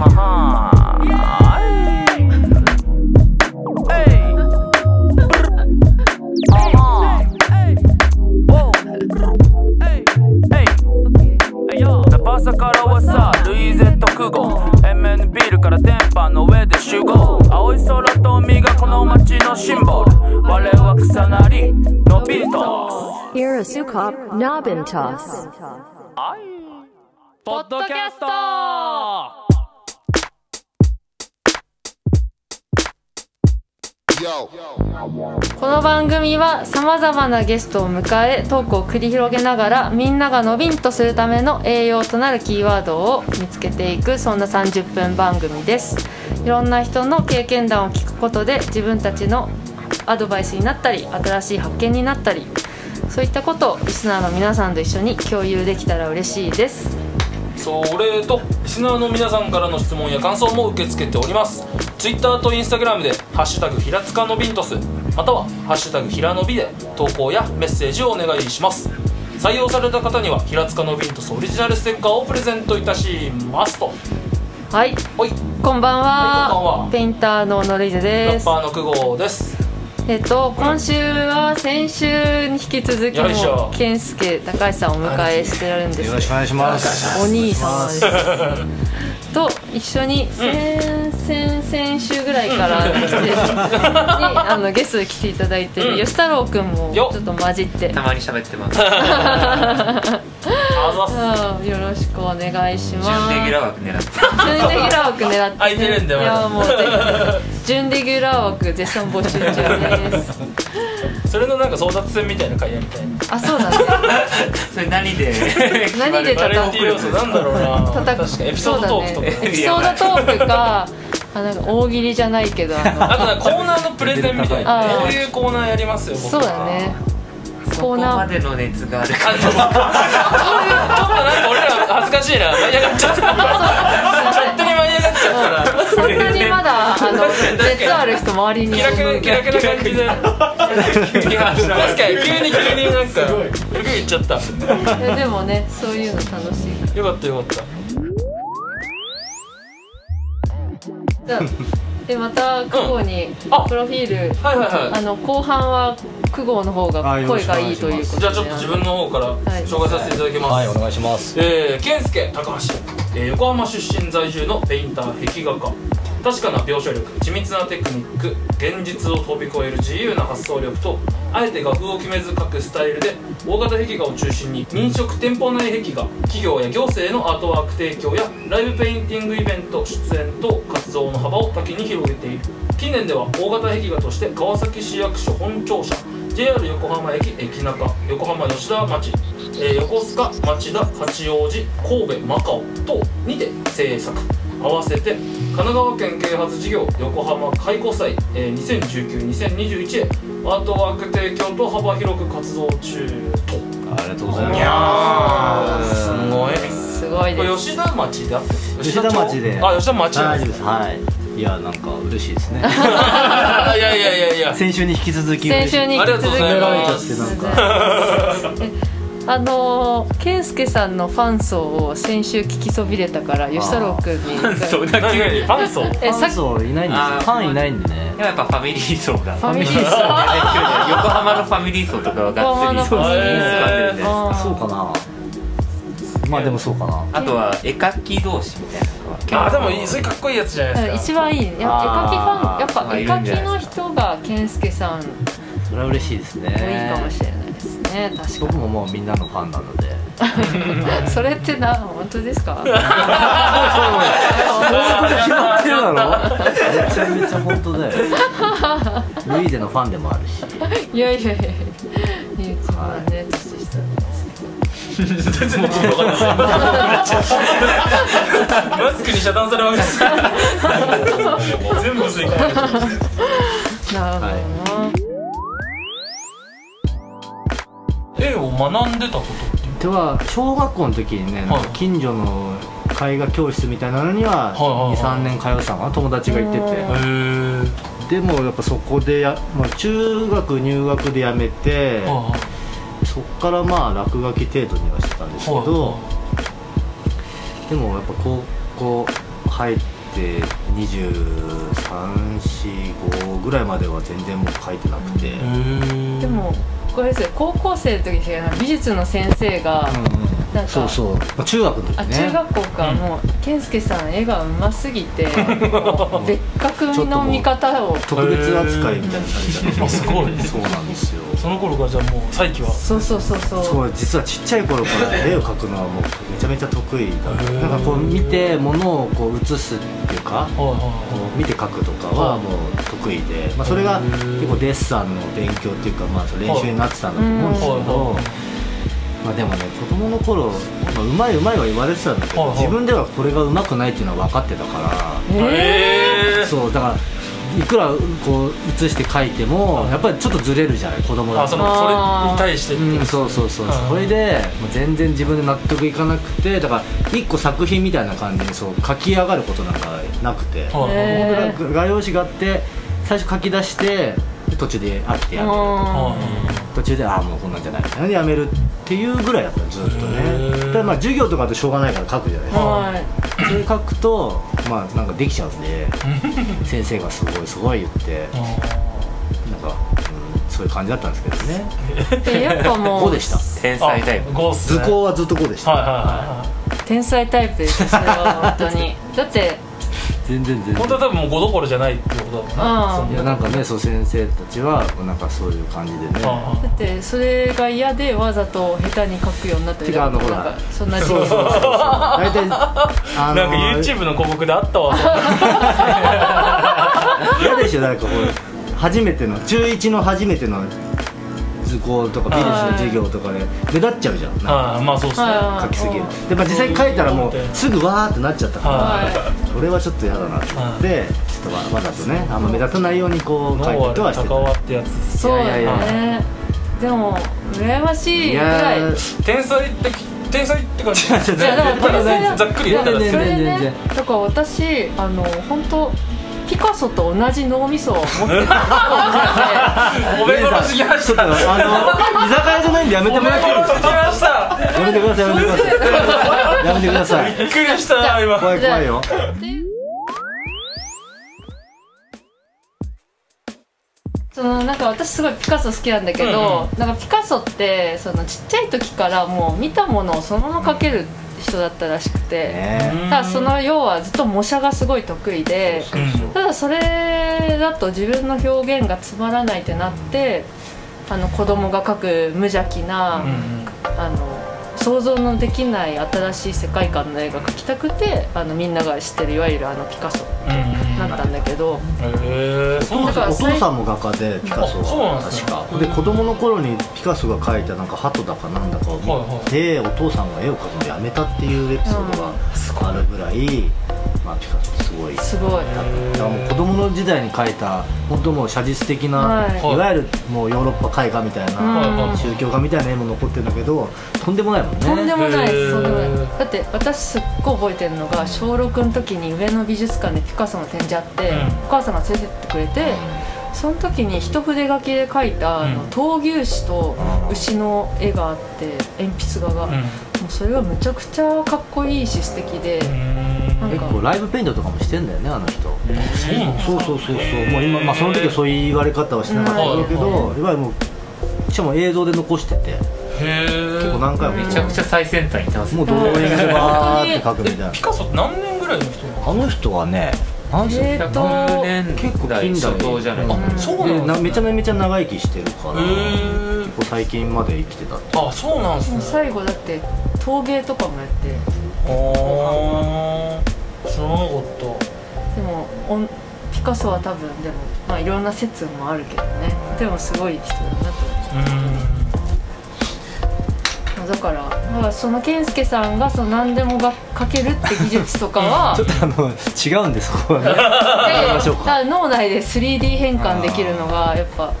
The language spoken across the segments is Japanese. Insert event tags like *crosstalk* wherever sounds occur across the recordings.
はは。いえいあはおえいえいナパサからはさルイゼット空語 MN ビールから電波の上で集合。青い空と海がこの街のシンボル。我は草なりのビート Nabintos. ポッドキャストこの番組はさまざまなゲストを迎えトークを繰り広げながらみんながのびんとするための栄養となるキーワードを見つけていくそんな30分番組です。いろんな人の経験談を聞くことで自分たちのアドバイスになったり新しい発見になったりそういったことをリスナーの皆さんと一緒に共有できたら嬉しいです。それとリスナーの皆さんからの質問や感想も受け付けております Twitter と Instagram で「ハッシュタグひらつかのビントス」または「ハッシュタグひらのび」で投稿やメッセージをお願いします。採用された方には平塚のビントスオリジナルステッカーをプレゼントいたしますと。はい。ほい。こんばんは,、はいこんばんは。ペインターのノリゼラです。ッパーの久保です。えっと今週は先週に引き続きよいしょ。も健介高橋さんをお迎えしてるんです。よろしくお願いします。お兄様です *laughs* と一緒に先々先週ぐらいから来てにあのゲストで来ていただいてる吉太郎くんもちよょっと混じって。たまに喋ってます。あよろしくお願いします。準レギュラー枠狙って。準レギュラー枠狙って、空いてるんだ。よいやもうぜひ。準レギュラー枠絶賛募集中ですそれのなんか争奪戦みたいな会やみたいな。あそうだ。ね *laughs* それ何で *laughs* 何でバラエティ要素なんだろうな。戦確かに。エピソードトークとか、ねエピソードトークかあなんか大喜利じゃないけどあの。*laughs* あとなんかコーナーのプレゼンみたいなこういうコーナーやりますよ僕そうだね。コーナー。までの熱があるあちょっとちょっとなんか俺ら恥ずかしいな。舞い上がっちゃった勝手に舞い上がっちゃったなそんなにまだあの *laughs* 熱ある人周りに。気楽気楽な感じで。確かに急に急になんか服言っちゃった。いやでもねそういうの楽しいよかったよかった。じゃあでまた久保にあプロフィール、はいはいはい。あの後半は久保の方が声がいいということで。じゃあちょっと自分の方からはい紹介させていただきます、はいお願いします。えー、健介高橋、えー横浜出身在住のペインター壁画家。確かな描写力緻密なテクニック現実を飛び越える自由な発想力とあえて画風を決めず描くスタイルで大型壁画を中心に飲食店舗内壁画企業や行政のアートワーク提供やライブペインティングイベント出演と活動の幅を多岐に広げている。近年では大型壁画として川崎市役所本庁舎 JR 横浜駅駅中横浜吉田町、えー横須賀町田八王子神戸マカオ等にて制作。合わせて神奈川県啓発事業横浜開古祭、えー2019-2021へアートワーク提供と幅広く活動中と。ありがとうございます。いやーすごい。すごいです。吉田町であって吉田町で。あ吉田町でですす。はい。いやなんか嬉しいですね。か *laughs* いやいやいやいや。先週に引き続き先週に引き続きありがとうござい褒められちゃますってなんか。え *laughs* あのー健介さんのファン層を先週聞きそびれたから吉太郎君に。そうだ何何ファン層えさっファン層いないんですよ。ファンいないんでね。やっぱファミリー層が。ファミリー層。横浜のファミリー層とかはがっつりファミリー層。使ってるんであー。そうかな。まあでもそうかな。あとは絵描き同士みたいなあでもいいそれかっこいいやつじゃないですか。一番いい。や絵描きファンやっぱ絵描きの人が健介さん。それは嬉しいですね。もいいかもしれないね確か僕ももうみんなのファンなので。に *laughs* それってな本当ですか？決まってるだろ？めちゃめちゃ本当だよ。ルイーゼのファンでもあるし。いやいやいやマスクに遮断されまく *laughs* 全部吸い込ま学んでたことっていうでは小学校の時にね、なんかはい。近所の絵画教室みたいなのにははいはいはい。23年通ってたのかな友達が行ってうんて。へでもやっぱそこでや、まあ、中学入学でやめてはそっからまあ落書き程度にはしてたんですけどでもやっぱ高校入って2345ぐらいまでは全然もう書いてなくて、でもこれですよ高校生の時に美術の先生が、うんうんなんかそうそう、まあ、中学の時ね。あ中学校か、もう健介さん絵がうますぎて *laughs* もう別格の見方を。特別扱いみたいな感じだった。あすごい。そうなんですよ。その頃からじゃあもう再起は？そうそうそうそう。そう実はちっちゃい頃から絵を描くのはもうめちゃめちゃ得意だなんかこう見て物をこう写すっていうか見て描くとかはもう得意で、まあ、それが結構デッサンの勉強っていうか、まあ、練習になってたんだと思うんですけはいどまあ、でもね子供の頃、まあ、うまいうまいは言われてたんだけど、はいはい。自分ではこれがうまくないっていうのは分かってたから。いへえそうだからいくらこう写して描いてもやっぱりちょっとずれるじゃない子供だと。あそのそれに対してうん、そうそうそう、はいそれで全然自分で納得いかなくてだから一個作品みたいな感じにそう書き上がることなんかなくて、画用紙があって最初書き出してで途中で飽きてやめるは途中でああもうこんなんじゃないみたいなでやめるっていうぐらいだったのずっとね。でまあ授業とかだとしょうがないから書くじゃないですか。はい。それ書くとまあなんかできちゃうんで *laughs* 先生がすごいすごい言っていなんか、うん、そういう感じだったんですけどね。でやっぱもうこうでした。天才タイプ。ゴース図工はずっとこうでした、はいはいは天才タイプですよそれは本当に。だって全然全然。い本当は多分もう5どころじゃないってことだもんうん。いやなんかねそう先生たちはなんかそういう感じでね。あだってそれが嫌でわざと下手に書くようになったりてかあのほら。そんなそうそうそうそう。大体あなんか YouTube の広告であったわ *laughs* 嫌でしょなんかこれ初めての中1の初めての図工とか美術の授業とかで目立っちゃうじゃん。なんかはい。まあそうっすね。はい。書きすぎるで、まあ、実際に書いたらもうすぐわーってなっちゃったから、はそれはちょっと嫌だな。と思って、ちょっとわわざとねあんま目立たないようにこう書いてとはして高輪ってやつですそうやいやでも羨ましいいぐらい。や天才って天才って感じ。違う違ういやだからざっくり言ったらだから私あの本当ピカソと同じ脳みそを持ってるおめ殺しきましたあの居酒屋じゃないんでやめてもらっていいですかやめてくださいやめてくださいやめてくださいびっくりした今怖い怖いよそのなんか私すごいピカソ好きなんだけど、なんかピカソってそのちっちゃい時からもう見たものをそのまま描ける人だったらしくて、ね。ただその要はずっと模写がすごい得意でうんただそれだと自分の表現がつまらないってなってあの子供が描く無邪気な、うんあの想像のできない新しい世界観の絵が描きたくてあのみんなが知ってるいわゆるあのピカソうんだったんだけど、へえそうなんだだからお父さんも画家でピカソあそうなんはですね確か。で子供の頃にピカソが描いたなんか鳩だかなんだかを見て、お父さんが絵を描くのやめたっていうエピソードがあるぐらい、まあ、ピカソすごい。すごい。だからもう子供の時代に描いた本当もう写実的な、はい。い、わゆるもうヨーロッパ絵画みたいな、うん宗教画みたいな絵も残ってるんだけどとんでもないもんね。とんでもないです。へー。とんでもない。だって私すっごい覚えてるのが小6の時に上野美術館でピカソの展示あって、うん。お母さんが連れてってくれて、その時に一筆書きで描いたあのうん闘牛士と牛の絵があって鉛筆画が、うん。もうそれがむちゃくちゃかっこいいし素敵で、結構ライブペイントとかもしてんだよねあの人。そうそうそうそうそう。もう今、まあ、その時はそういう言われ方はしてなかったんだけど、うん。いわゆるもうしかも映像で残してて。へえ結構何回もめちゃくちゃ最先端いってますもうドローイングでバーって描くみたいな。ピカソって何年ぐらいの人なのあの人はね何歳えーと100年結構近代じゃない。ですかうんそうなんですね。めちゃめちゃ長生きしてるからへ結え構最近まで生きてたってあそうなんですね。最後だって陶芸とかもやって。ああ知らなかったでもピカソは多分でもまあいろんな説もあるけどね。でもすごい人だなと思うだからだからその健介さんがその何でもが描けるって技術とかは *laughs* ちょっとあの違うんですここはね。*laughs* だ脳内で 3D 変換できるのがやっぱ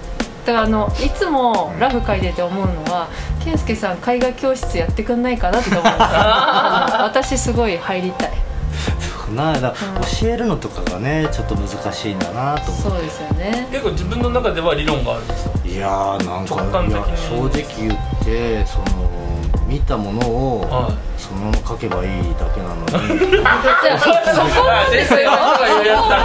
だからあのいつもラフ描いてて思うのは健介さん絵画教室やってくんないかなって思うんです *laughs* 私すごい入りたいなだうん。教えるのとかがねちょっと難しいんだなと思そうですよね。結構自分の中では理論があるんですよ。ういやーなんか直感的に。いや正直言ってその見たものをはい。そのまま書けばいいだけなのに。*laughs* じゃあそこなんですよ。先生の人が言うやつだ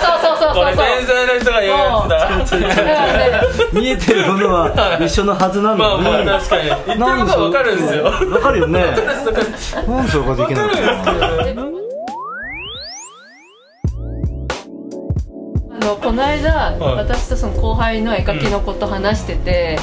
そうそうそうそうそう。これ先生の人が言うやつだ。*laughs* 見えてるものは一緒のはずなまあのに、まあ確かに。言ってることはわかるんですよ。わかるよね。わかるんですわかるんですなんでそれができない。のかなのこの間、私とその後輩の絵描きのこと話してて、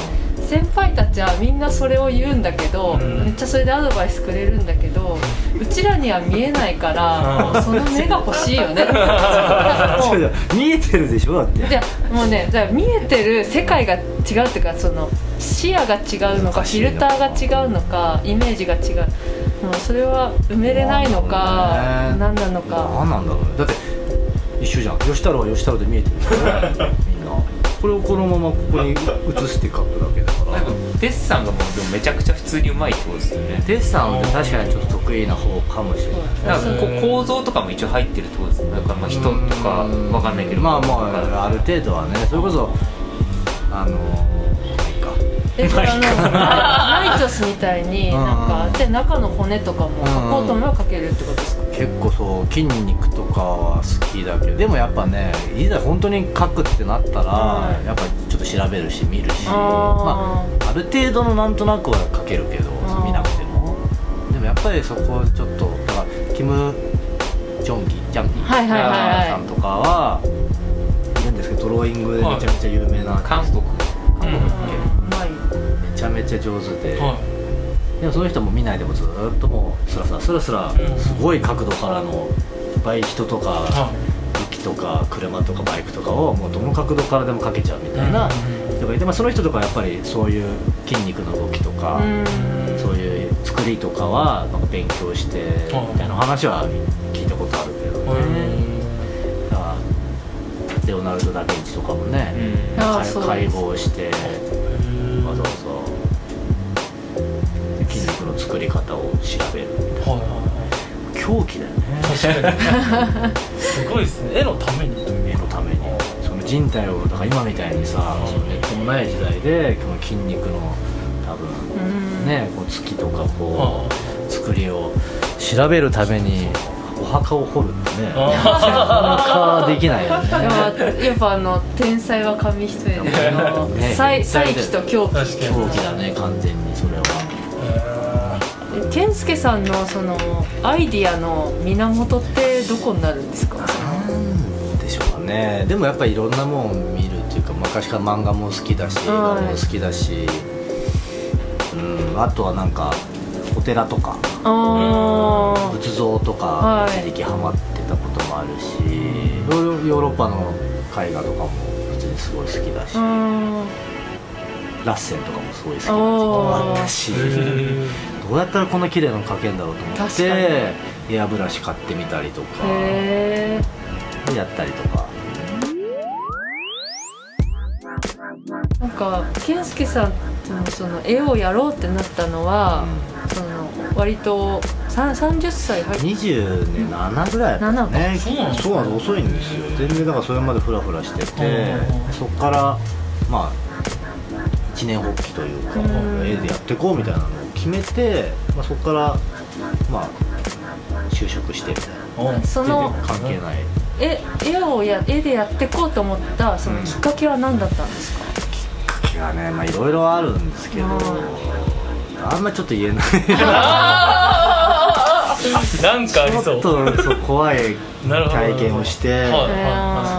先輩たちはみんなそれを言うんだけど、ん。めっちゃそれでアドバイスくれるんだけどうちらには見えないから、その目が欲しいよね。*laughs* 見えてるでしょだって。もうねじゃあ見えてる世界が違うっていうかその視野が違うのかフィルターが違うのかイメージが違う。もうそれは埋めれないのかね何なのか。何なんだろうね。だって一緒じゃん。吉太郎は吉太郎で見えてる。からねみんな。これをこのままここに映して書くだけだから。なんかデッサンがもうでもめちゃくちゃ普通にうまいってことですよね。デッサンって確かにちょっと得意な方かもしれない。なんかこう構造とかも一応入ってるってことですよね。だからまあ人とかわかんないけど。まあまあある程度はね。それこそあのまあいいか。えこれあイトスみたいにうんなん。かで中の骨とかも描こうと思えば描けるってことですか？結構そう筋肉とかは好きだけどでもやっぱねいざ本当に書くってなったら、はい。やっぱちょっと調べるし見るしまあ、ある程度のなんとなくは書けるけど見なくても。でもやっぱりそこちょっとだからキム・ジョンギジャンギはいはいはい。はいさんとかはいるんですけどドローイングでめちゃめちゃ有名な韓国うまいめちゃめちゃ上手で、はでもその人も見ないでもずーっともうスラスラスラスラうん。すごい角度からのいっぱい人とかは雪とか車とかバイクとかをもうどの角度からでもかけちゃうみたいな。うん人がいて、まあ、その人とかはやっぱりそういう筋肉の動きとか、うん。そういう作りとかはなんか勉強してはい。みたいな話は聞いたことあるけどいね、レオナルド・ダ・ヴィンチとかもね、解剖してわざわざの作り方を調べる。はいはいはい。狂気だよね。確かに *laughs* すごいですね。絵のために。絵のために。その人体をだから今みたいにさそのネットもない時代でこの筋肉の多分うん。ねこう月とかこう作りを調べるためにお墓を掘るってね。なかなかできないよね。やっぱあの天才は紙一重で。再再起と狂気。狂気だね完全にそれは。え健介さんのそのアイディアの源ってどこになるんですか？なんでしょうかね。でもやっぱりいろんなもん見るっていうか昔から漫画も好きだし映画も好きだし、うん、あとはなんかお寺とか。仏像とかはい。一時期ハマってたこともあるし、ヨーロヨーロッパの絵画とかも普通にすごい好きだし、うん。ラッセンとかもすごい好きだおーったしどうやったらこんな綺麗なの描けるんだろうと思っ確てエアブラシ買ってみたりとかへえやったりとか。なんか健介さんのその絵をやろうってなったのは、その割とさん30歳入って27ぐらいだったねそうなんですそうなんです遅いんですよ。全然だからそれまでフラフラしててうん。そっからまあ一年発起というかうん。絵でやっていこうみたいなのを決めて、まあ、そこからまあ就職してみたいな。その関係ない。絵絵をや絵でやっていこうと思ったそのきっかけは何だったんですか、きっかけがねまあいろいろあるんですけどあんまちょっと言えない。*laughs* なんかありちそう。ょっとそう怖い体験をして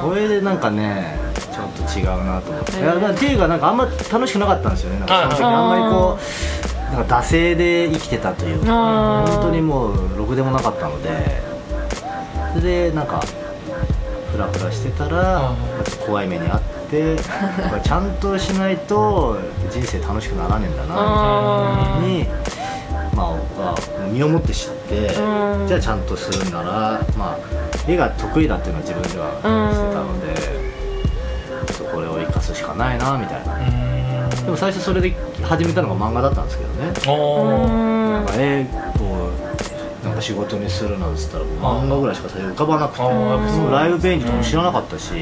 それでなんかねちょっと違うなと思って、へー。いやっていうかなんかあんま楽しくなかったんですよね。なんかその時はい。あんまりこうなんか惰性で生きてたというか本当にもうろくでもなかったのでそれでなんかフラフラしてたら怖い目にあってちゃんとしないと人生楽しくならねえんだなあみたいにまあまあ身をもって知ってうん。じゃあちゃんとするならまあ絵が得意だっていうのは自分ではしてたのでこれを生かすしかないなみたいな。うんでも最初それで始めたのが漫画だったんですけどね。なんか絵をなんか仕事にするなんつったら漫画ぐらいしか最初浮かばなくて。ライブペイントとかも知らなかったし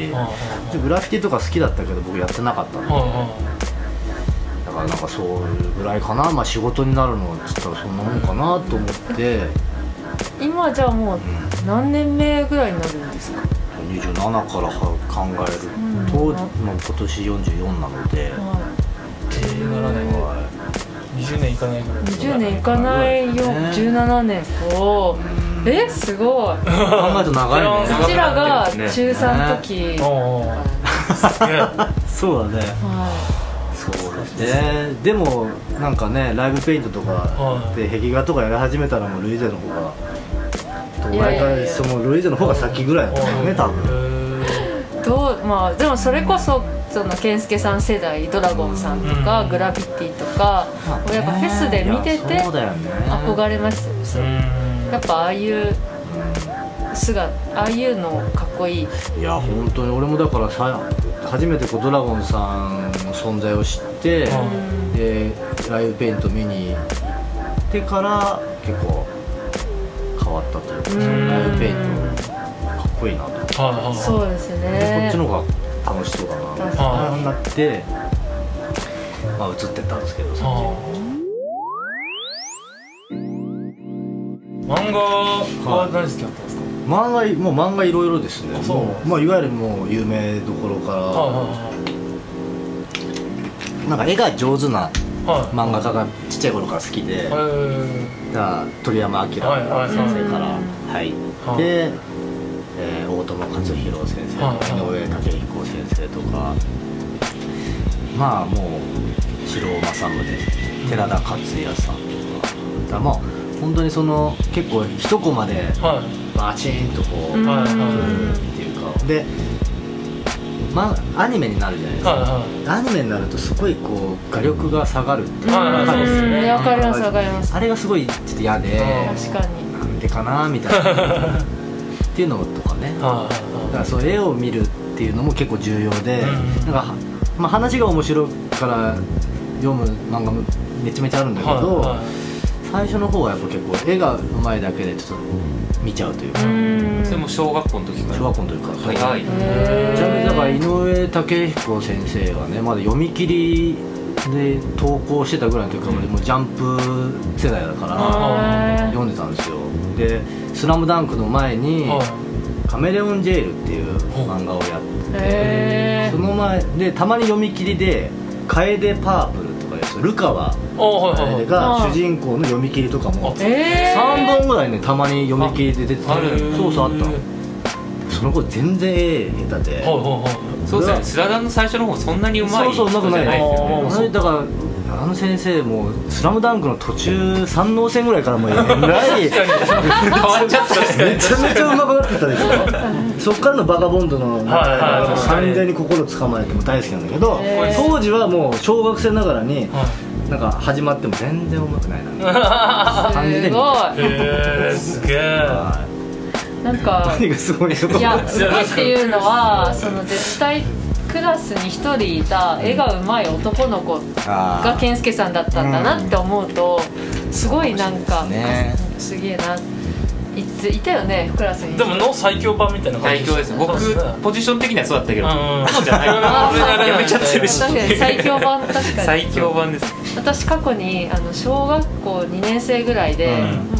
グラフィティとか好きだったけど僕やってなかったので。だからなんかそうぐらいかな。まあ仕事になるのっつったらそんなもんかなと思って。今じゃあもう何年目ぐらいになるんですか？27から考えると、うん。まあ、今年44なので、は17年は20年いかないぐらい。い20年いかないよ。ね17年。おー。えすごい。い、考えると長いね。うちらが中3の時、おうおうすげえそうだね。はそうだね。でもなんかねライブペイントとかはい。で壁画とかやり始めたらもうルイーゼの方が毎回そのルイーゼの方が先ぐらいだったよね多分。どうまあでもそれこそその健介さん世代ドラゴンさんとか、うん。グラビティとか、やっぱフェスで見ていて憧れましたよやっぱああいう姿ああいうのかっこいい。いや本当に俺もだからさ初めてこうドラゴンさんの存在を知って、うん。でライブペイント見に行ってから結構変わったというか、うん。ライブペイントかっこいいなと。思って、はいはいはいそうですでこねっちの方が楽しそうだな確かああなって、まあ、映ってったんですけどそっちに漫画は何好きだったんですか？漫画もう漫画いろいろですね。まあ、いわゆるもう有名どころから、はいはなんか絵が上手ないはい。漫画家がちっちゃい頃から好きで、はい鳥山明先生はいはいから入はい。って、えー大友克洋先生とか、はい井上武彦先生とか。まあもう城尾正宗寺田克也さんとか。だまあ本当にその結構一コマではい。バチンとこう、うん。はっていうか。で、まあ、アニメになるじゃないですか、はいはい。アニメになるとすごいこう画力が下がるっていうはいはいそうですねうんわかりますわかります。あれがすごいちょっと嫌で。確かに。なんでかなみたいな。*laughs* っていうのとかね。だはいからそう絵を見るっていうのも結構重要で、うんなんか、まあ、話が面白いから読む漫画もめちゃめちゃあるんだけど、はいはい。最初の方はやっぱ結構絵がうまいだけでちょっと見ちゃうというか、うん。それも小学校の時から。小学校の時から。早い。へーちなみにだから井上武彦先生がねまだ読み切りで投稿してたぐらいの時からもうジャンプ世代だから読んでたんですよ。で「スラムダンクの前にはい「カメレオンジェイル」っていう漫画をやっててへその前でたまに読み切りで「楓パープル」とかいうやつルカワが主人公の読み切りとかもあえー。3本ぐらいねたまに読み切りで出てる。そうそうあった。のその子全然絵下手で。はいはいはい。そうですね。スラダンの最初の方そんなにうまいそうそううまくない人じゃないですよね。あー。あれだからあの先生も「スラムダンクの途中三能戦ぐらいからもうえらい変わっちゃっためちゃめちゃうまくなってたでしょそっからのバカボンドのはいはい。完全に心つかまれても大好きなんだけど当時はもう小学生ながらにはなんか始まっても全然うまくないな *laughs* 感じですごい。すげえ。はい。なんか何がすごいのいやすごいっていうのはその絶対クラスに一人いた絵が上手い男の子が健介さんだったんだなって思うとすごいなんかね。すげえないついたよねクラスに。でもの最強版みたいな感じ最強です僕ポジション的にはそうだったけどうん。そうじゃない。やめちゃってるし最強版確かに。最強版です。私過去にあの小学校2年生ぐらいで、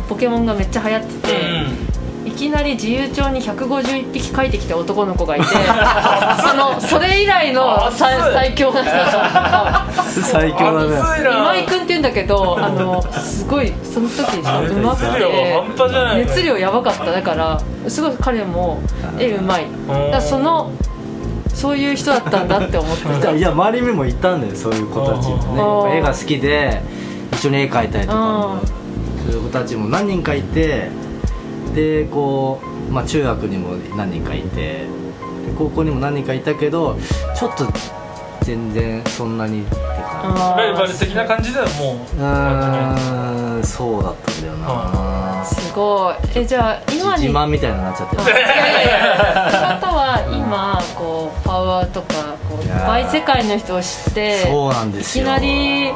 ポケモンがめっちゃ流行ってて、いきなり自由帳に151匹書いてきた男の子がいて *laughs* そのそれ以来の最最強な人だった。最強だね今井君って言うんだけどあのすごいその時うまく熱量て半端じゃない熱量やばかった。だからすごい彼も絵うまい。だからそのそういう人だったんだって思ってた。いや周りにもいたんだよそういう子たちもね。絵が好きで一緒に絵描いたりとかそういう子たちも何人かいてでこう、まあ、中学にも何人かいてで高校にも何人かいたけどちょっと全然そんなにって感あーライバル的な感じではもうじうーんそうだったんだよな。すごい。えじゃあ今に自慢みたいになっちゃってる。いやいやいやってことは今こうパワーとか世界の人を知ってそうなんですよ。いきなり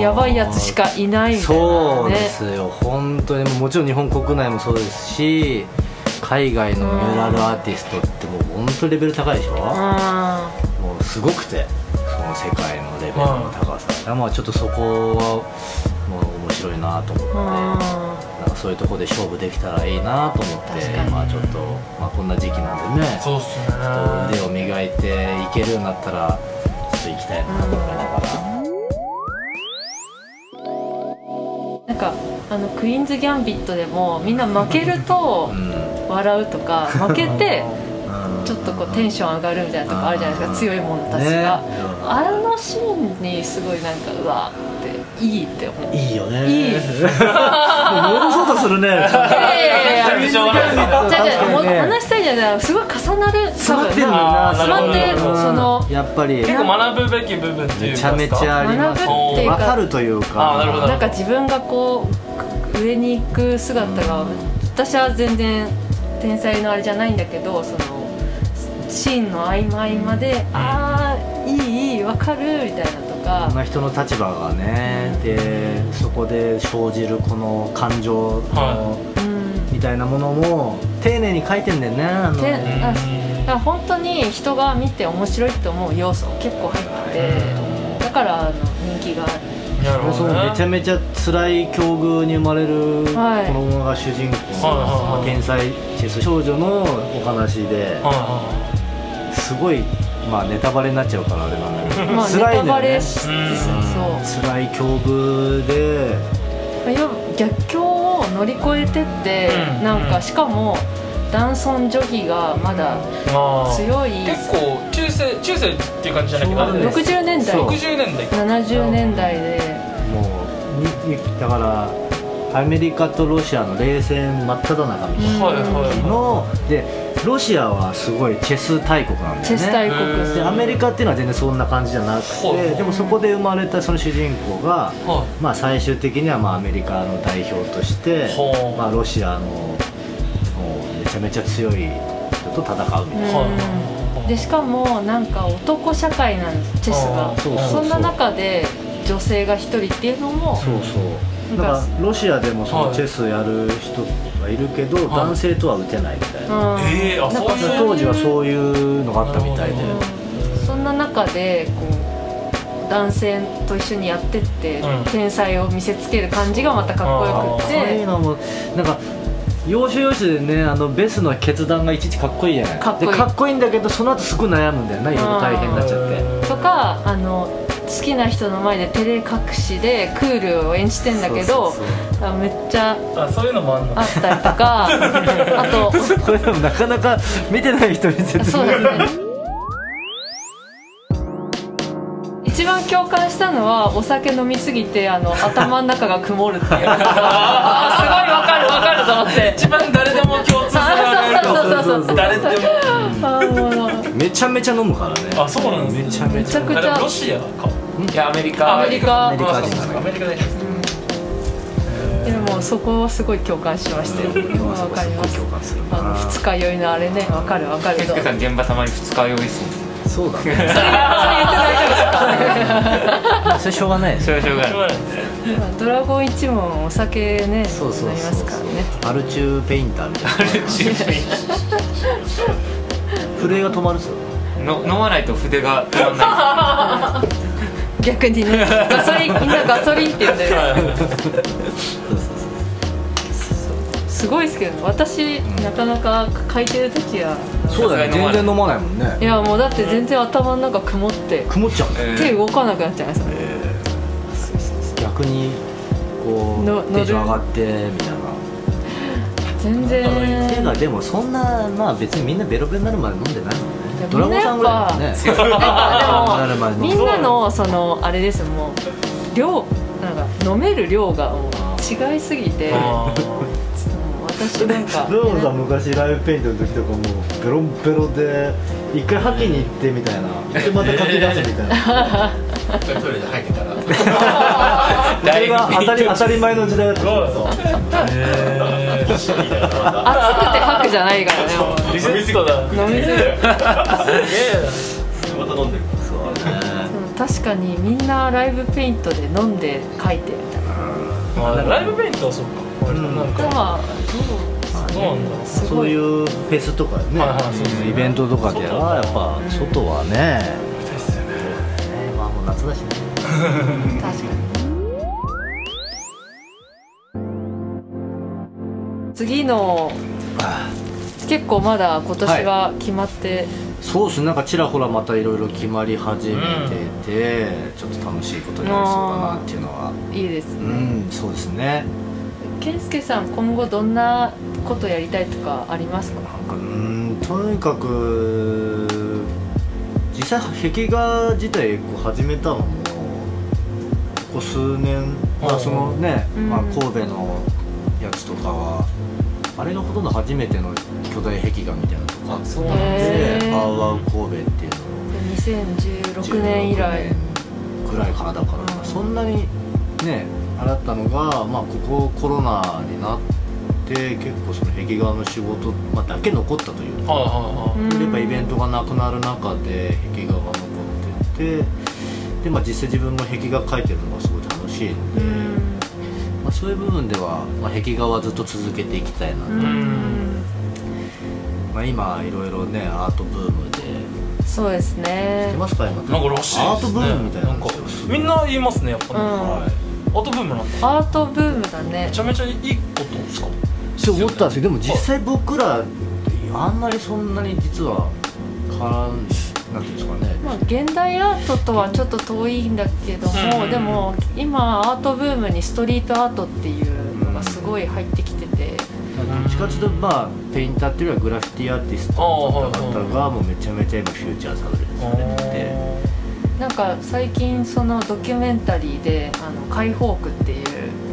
やばいやつしかいないみたいなそうでねすよ。本当にもちろん日本国内もそうですし海外のミューラルアーティストってもう本当レベル高いでしょ、もうすごくてその世界のレベルの高さ、まあちょっとそこはもう面白いなと思って、なん。かそういうところで勝負できたらいいなと思ってまあちょっと、まあ、こんな時期なんでねそうっすね。腕を磨いていけるようになったらちょっと行きたいなと思いながら。なんかあのクイーンズ・ギャンビットでもみんな負けるとうん。笑うとか負けてうん。ちょっとこうテンション上がるみたいなとこあるじゃないですか強い者たちね。が、あのシーンにすごいなんかうわいいって思う。いいよね。いい。戻そうとするねいやいやいやいやじゃ話したいじゃないすごい重なる詰まってんのよあなー詰まってるそのやっぱり結構学ぶべき部分っていうかめちゃめちゃあります学ぶっていうかわかるというかなるほどなんか自分がこう上に行く姿が私は全然天才のあれじゃないんだけどそのシーンの合間合間で「ああいいいいわかる」みたいなとか。こんな人の立場がねでそこで生じるこの感情のみたいなものも丁寧に書いてんだよねあの。だから本当に人が見て面白いって思う要素結構入っててだからあの人気がある。なるそほどね。のめちゃめちゃ辛い境遇に生まれるはい。子供が主人公の、はいまあ天才チェス少女のお話ではいはすごいまあネタバレになっちゃうからあれなんまあネ辛いんだよね。タバレしそう。辛い境遇で。逆境を乗り越えてって、うん。なんかしかも男尊女卑がまだい。まあ。強い、結構中世中世っていう感じじゃないけどそう。なんです。60年代。そう。60年代か。70年代で。もうだからアメリカとロシアの冷戦真っ只中みたいなはいはいはい。のでロシアはすごいチェス大国なんだよね。チェス大国。でアメリカっていうのは全然そんな感じじゃなくてでもそこで生まれたその主人公が、はまあ、最終的にはまあアメリカの代表としては、あまあ、ロシアのもうめちゃめちゃ強い人と戦うみたいな、はでしかもなんか男社会なんですチェスが。そうそうそう。そんな中で女性が一人っていうのもそうそう。だなんかからロシアでもそはい。のチェスやる人がいるけど、はい。男性とは打てないみえーあなんか当時はそういうのがあったみたいで、そんな中でこう男性と一緒にやってって、うん。天才を見せつける感じがまたかっこよくっそういうてのもなんか要所要所でねあのベスの決断がいちいちかっこいいじゃないかっこいいでかっこいいんだけどその後すごい悩むんだよないろいろ大変になっちゃってとかあの好きな人の前で照れ隠しでクー。ルを演じてんだけどそうそうあめっちゃあそういうのもあんの？あったりとか *laughs* あとそうこれでもなかなか見てない人に説明。そうですね。一番共感したのはお酒飲みすぎてあの頭の中が曇るっていう。*laughs* あーすごいわかるわかると思って。一番誰でも共通性があるそうそうそうそう誰でも。あーもうめちゃめちゃ飲むからね。あそうなんですね。めちゃめちゃ。めちゃくちゃ。あでもロシアか。いやアメリカ。アメリカ。アメリカ人あそうかそうか。アメリカででもそこはすごい共感しましたよ。わかります。あの二日酔いのあれねわかるわかるとケスケさん現場たまに二日酔いっすもん。そうだね。*laughs* それ言って大丈夫ですか？それしょうがない。それはしょうがない。まあドラゴン一門お酒ねそうそう飲みそう。ますからね。アルチューペインターみたいな。震えが止まるっすよの飲まないと筆が止まんな *laughs* 逆にね。ガソリン *laughs* みんなガソリンって言うんだよすごいですけど私なかなか書いてる時はそうだよね。全然飲まないもんね。いやもうだって全然頭の中曇って曇っちゃうんだよい手動かなくなっちゃいます逆にこうのテンション上がってみたいな。全然。ていうかでもそんなまあ別にみんなベロベロになるまで飲んでないもんねドラゴンさんぐらいだもんね。なんかでも *laughs* みんなのそのあれですよもう量なんか飲める量がもう違いすぎてもう私なんかドラゴンさん昔ライブペイントの時とかもうベロンベロで一回吐きに行ってみたいな。*laughs* でまた書き出すみたいな。トイレで入ってたら。それが当たり当たり前の時代だったからさえー、*laughs* 熱くて吐くじゃないからねもうリスニコだ。飲みすぎるすげえ。また飲んでる。そう。ねうん確かにみんなライブペイントで飲んで書いてみたいなライブペイントはそうか、んなんかでもまあそうなんだ。そういいうフェスとかね。イベントとかではやっぱ外はね。ね。まあもう夏だしね。*laughs* 確かに。次の結構まだ今年は決まって、そうですね。なんかちらほらまたいろいろ決まり始めてて、ちょっと楽しいことになりそうだなっていうのは。いいですうんそうですね。健介さん今後どんなことやりたいとかありますか？なんかうんとにかく実際壁画自体こう始めたのもここ数年、まあ、そのね、うん。まあ、神戸のやつとかはあれがほとんど初めての巨大壁画みたいなのとか。あそうでへー「パウワウ神戸」っていうのを2016年以来。ぐらいからだから、うんそんなにねあれだったのが、まあ、ここコロナになって結構その壁画の仕事、まあ、だけ残ったというか、はいはうんやっぱイベントがなくなる中で壁画が残っててで、まあ、実際自分も壁画描いてるのがすごい楽しいので、うん。まあ、そういう部分では、まあ、壁画はずっと続けていきたいな、うん。まあ、今いろいろねアートブームで。そうです知っねてますか今。いなんからしいですね。アートブームみたいなみんな言いますねやっぱね、うん。はいアートブームなんだアートブームだね。めちゃめちゃいいことですか？そう思ったんですけどでも実際僕らあんまりそんなに実は絡んなんていうんですかねまあ、現代アートとはちょっと遠いんだけども、うんでも今アートブームにストリートアートっていうのがすごい入ってきてて、どっちかというとまあペインターっていうよりはグラフィティアーティストの方々がもうめちゃめちゃ今フューチャーされててなんか最近そのドキュメンタリーで「あの解放区」っていう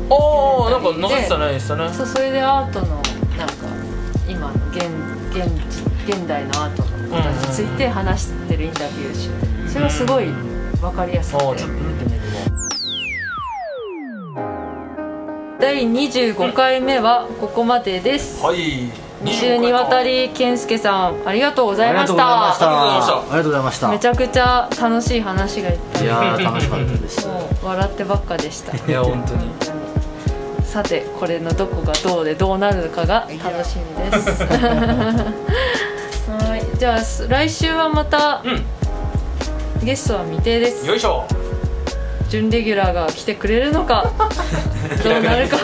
ああなんか流してたねしたね。そうそれでアートのなんか今の現現現代のアートのことについて話してるインタビューしててそれがすごい分かりやすくてああちょっと見てみる第25回目はここまでです。わはい。2週にわたり健介さんありがとうございました。た。ありがとうございました。めちゃくちゃ楽しい話がいっぱい。いやー楽しかったです。笑ってばっかでした。いや本当に。さてこれのどこがどうでどうなるかが楽しみです。は *laughs* いじゃあす来週はまたうん。ゲストは未定です。よいしょ。準レギュラーが来てくれるのか *laughs* どうなるか。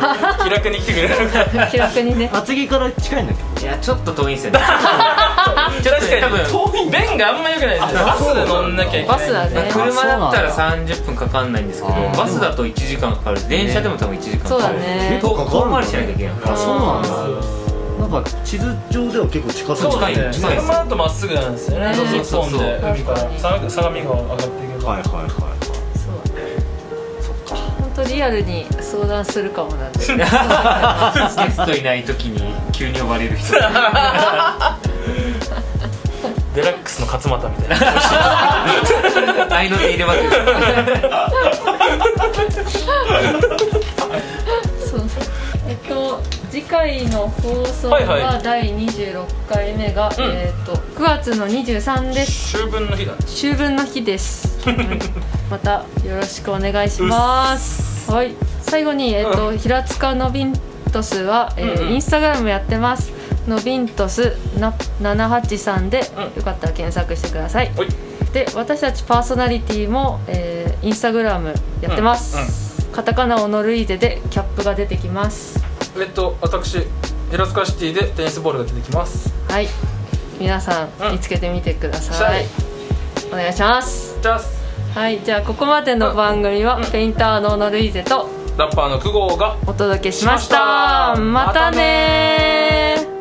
気楽に来てくれるのか。*laughs* 気楽にね。厚木から近いんだっけ？いやちょっと遠いんですよね。*laughs* 確か多分に便があんま良くないですよバス乗んなきゃいけないバスだね。車だったらあそう30分かかんないんですけどバスだと1時間かかる。電車でも多分1時間かかる。そうだね。遠遠回りしなきゃいけないあそうなんだなんか地図上では結構近そうそうですね近い。です車だとまっすぐなんですよね。ねそうそうそうそう。そうで海から。相相模川上がっていけばはいはいはいそう本当リアルに相談するかもなんで。ゲストいない時に急に呼ばれる人。*laughs* デラックスの勝俣みたいな。*laughs* *laughs* 合いの手入れまく回の放送はいはは第26回目が、ん。えっと9月の23です。秋分の日だね。秋分の日です、*laughs* うん。またよろしくお願いします。はい。最後に、えっと平塚のビントスは、えーうんうん。インスタグラムやってます。のビントスな783で、うん。よかったら検索してください。はい。で私たちパーソナリティも、えーインスタグラムやってます、カタカナオノルイーゼでキャップが出てきますえっと私平塚シティでテニスボールが出てきます。はい。皆さんうん。見つけてみてください、はい。お願いします。じゃあはい。じゃあここまでの番組は、ペインターのオノルイーゼとラッパーの久保がお届けしました。た。またねー